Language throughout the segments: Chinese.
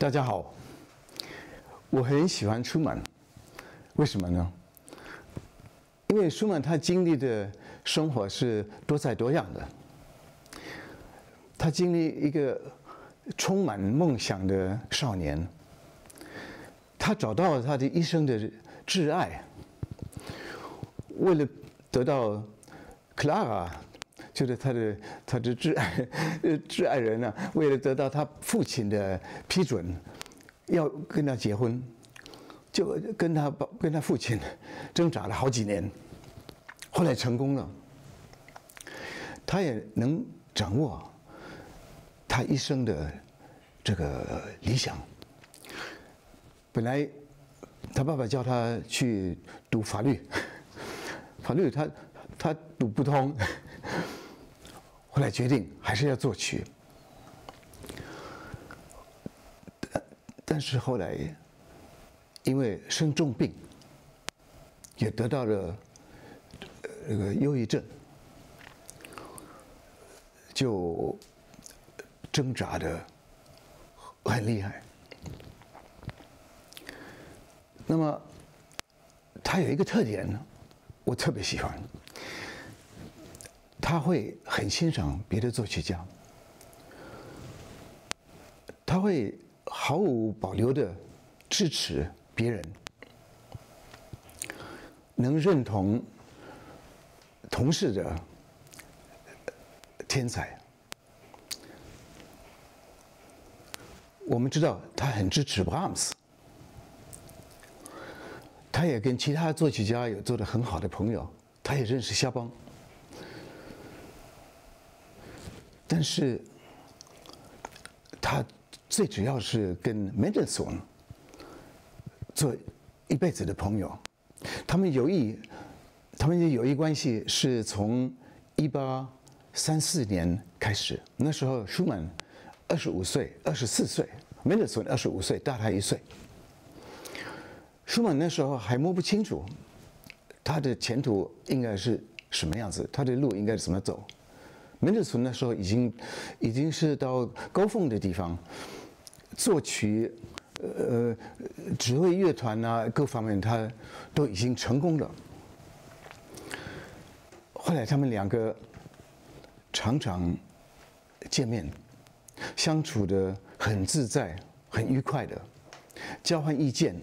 大家好，我很喜欢舒曼，为什么呢？因为舒曼他经历的生活是多彩多样的，他经历一个充满梦想的少年，他找到了他的一生的挚爱，为了得到克拉拉。就是他的他的挚爱呃挚爱人呢，为了得到他父亲的批准，要跟他结婚，就跟他跟他父亲挣扎了好几年，后来成功了。他也能掌握他一生的这个理想。本来他爸爸叫他去读法律，法律他他读不通。后来决定还是要作曲，但但是后来因为生重病，也得到了那个忧郁症，就挣扎的很厉害。那么他有一个特点呢，我特别喜欢。他会很欣赏别的作曲家，他会毫无保留的支持别人，能认同同事的天才。我们知道他很支持 Brahms，他也跟其他作曲家有做的很好的朋友，他也认识肖邦。但是，他最主要是跟 Mendelssohn 做一辈子的朋友。他们友谊，他们的友谊关系是从一八三四年开始。那时候舒曼二十五岁，二十四岁，Mendelssohn 二十五岁，大他一岁。舒曼那时候还摸不清楚他的前途应该是什么样子，他的路应该怎么走。门德松那时候已经已经是到高峰的地方，作曲、呃指挥乐团啊各方面他都已经成功了。后来他们两个常常见面，相处的很自在、很愉快的，交换意见，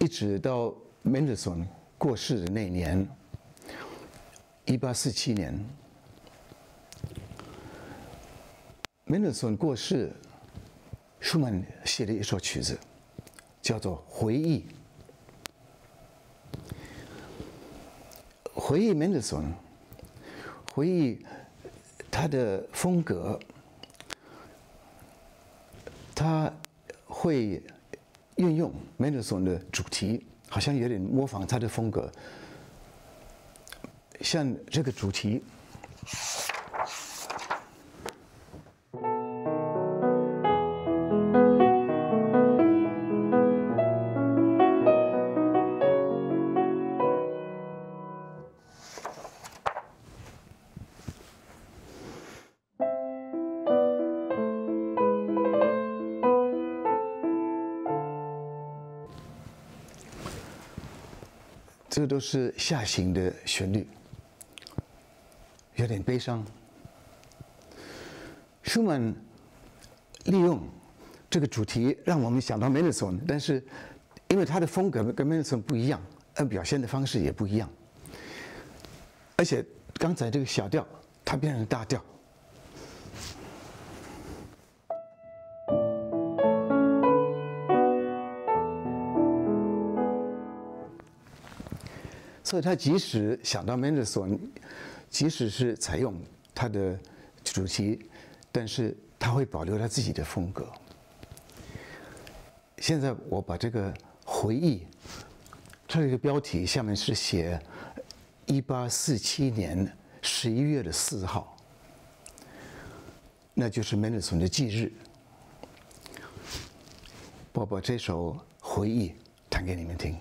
一直到门德松过世的那年。一八四七年，门德尔松过世，舒曼写了一首曲子，叫做《回忆》。回忆门德尔松，回忆他的风格，他会运用门德尔松的主题，好像有点模仿他的风格。像这个主题，这都是下行的旋律。有点悲伤。舒曼利用这个主题，让我们想到门德尔松，但是因为他的风格跟门德尔松不一样，而表现的方式也不一样。而且刚才这个小调，它变成大调，所以他即使想到门德尔松。即使是采用他的主题，但是他会保留他自己的风格。现在我把这个回忆，这个标题下面是写一八四七年十一月的四号，那就是门德尔松的忌日。我把这首回忆弹给你们听。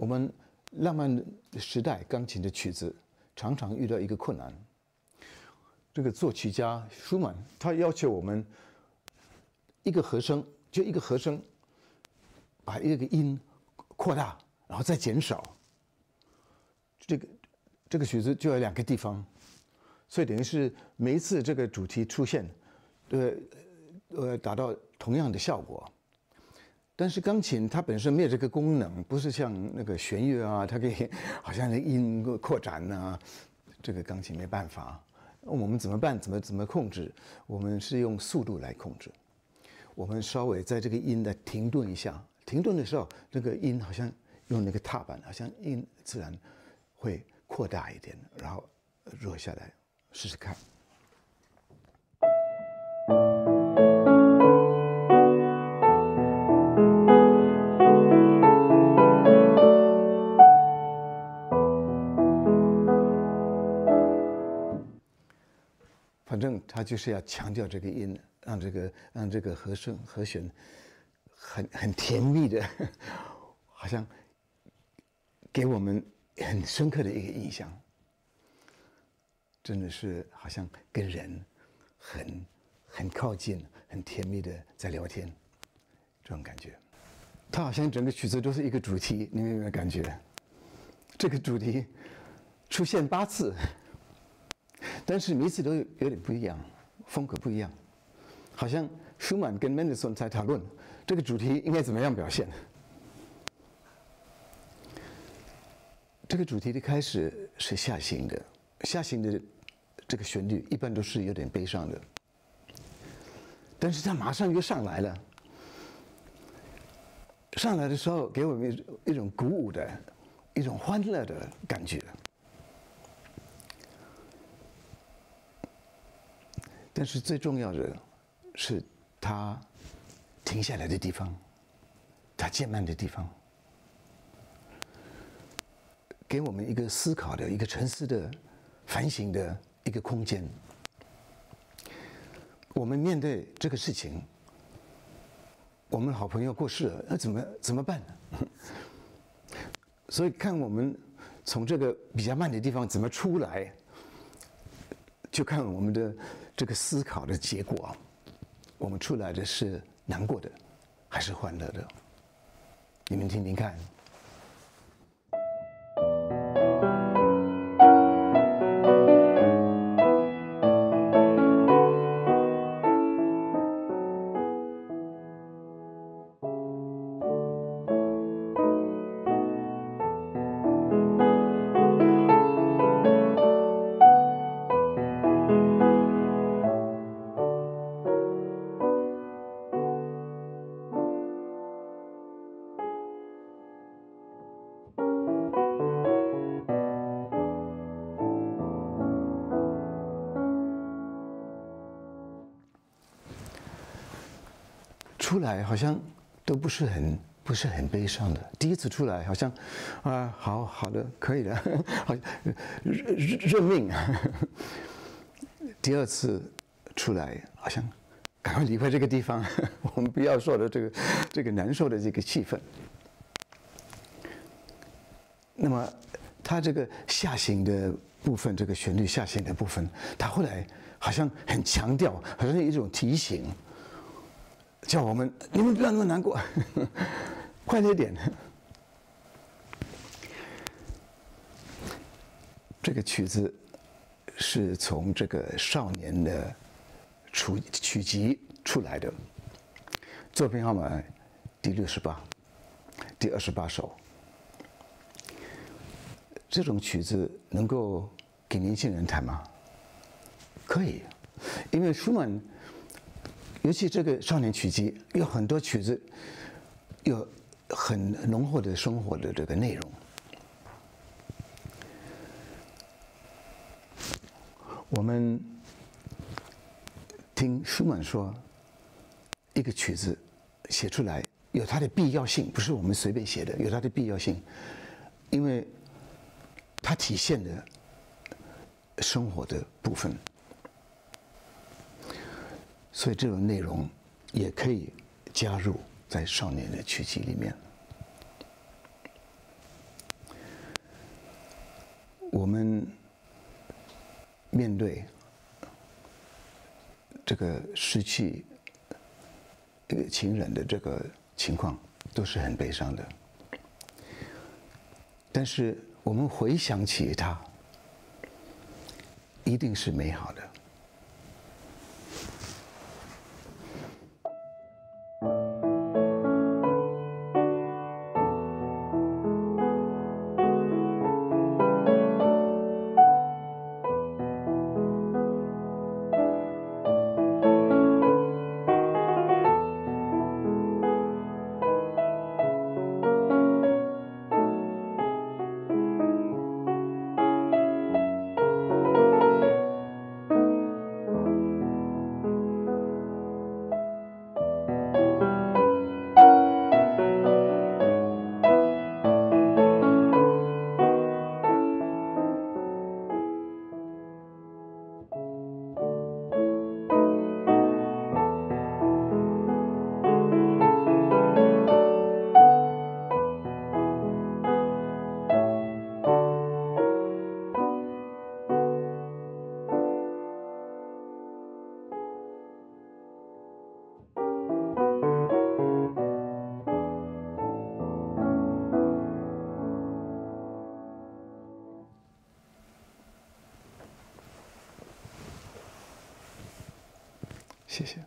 我们浪漫时代钢琴的曲子常常遇到一个困难。这个作曲家舒曼他要求我们一个和声就一个和声，把一个音扩大，然后再减少。这个这个曲子就有两个地方，所以等于是每一次这个主题出现，呃呃达到同样的效果。但是钢琴它本身没有这个功能，不是像那个弦乐啊，它可以好像那音扩展呐，这个钢琴没办法。我们怎么办？怎么怎么控制？我们是用速度来控制。我们稍微在这个音的停顿一下，停顿的时候，那个音好像用那个踏板，好像音自然会扩大一点，然后弱下来，试试看。正他就是要强调这个音，让这个让这个和声和弦很很甜蜜的，好像给我们很深刻的一个印象。真的是好像跟人很很靠近、很甜蜜的在聊天，这种感觉。他好像整个曲子都是一个主题，你有没有感觉？这个主题出现八次。但是每次都有有点不一样，风格不一样，好像舒曼跟门德森在讨论这个主题应该怎么样表现。这个主题的开始是下行的，下行的这个旋律一般都是有点悲伤的，但是它马上又上来了，上来的时候给我们一种鼓舞的、一种欢乐的感觉。但是最重要的是，它停下来的地方，它渐慢的地方，给我们一个思考的一个沉思的、反省的一个空间。我们面对这个事情，我们好朋友过世了，那怎么怎么办呢？所以看我们从这个比较慢的地方怎么出来，就看我们的。这个思考的结果，我们出来的是难过的，还是欢乐的？你们听听看。出来好像都不是很不是很悲伤的。第一次出来好像啊，好好的可以的，好认认命。第二次出来好像赶快离开这个地方，我们不要受的这个这个难受的这个气氛。那么他这个下行的部分，这个旋律下行的部分，他后来好像很强调，好像一种提醒。叫我们，你们不要那么难过，快乐点。这个曲子是从这个少年的曲曲集出来的，作品号码第六十八，第二十八首。这种曲子能够给年轻人弹吗？可以，因为舒曼。尤其这个少年曲集有很多曲子，有很浓厚的生活的这个内容。我们听舒曼说，一个曲子写出来有它的必要性，不是我们随便写的，有它的必要性，因为它体现的生活的部分。所以这种内容也可以加入在少年的曲集里面。我们面对这个失去这个情人的这个情况，都是很悲伤的。但是我们回想起他，一定是美好的。сессия.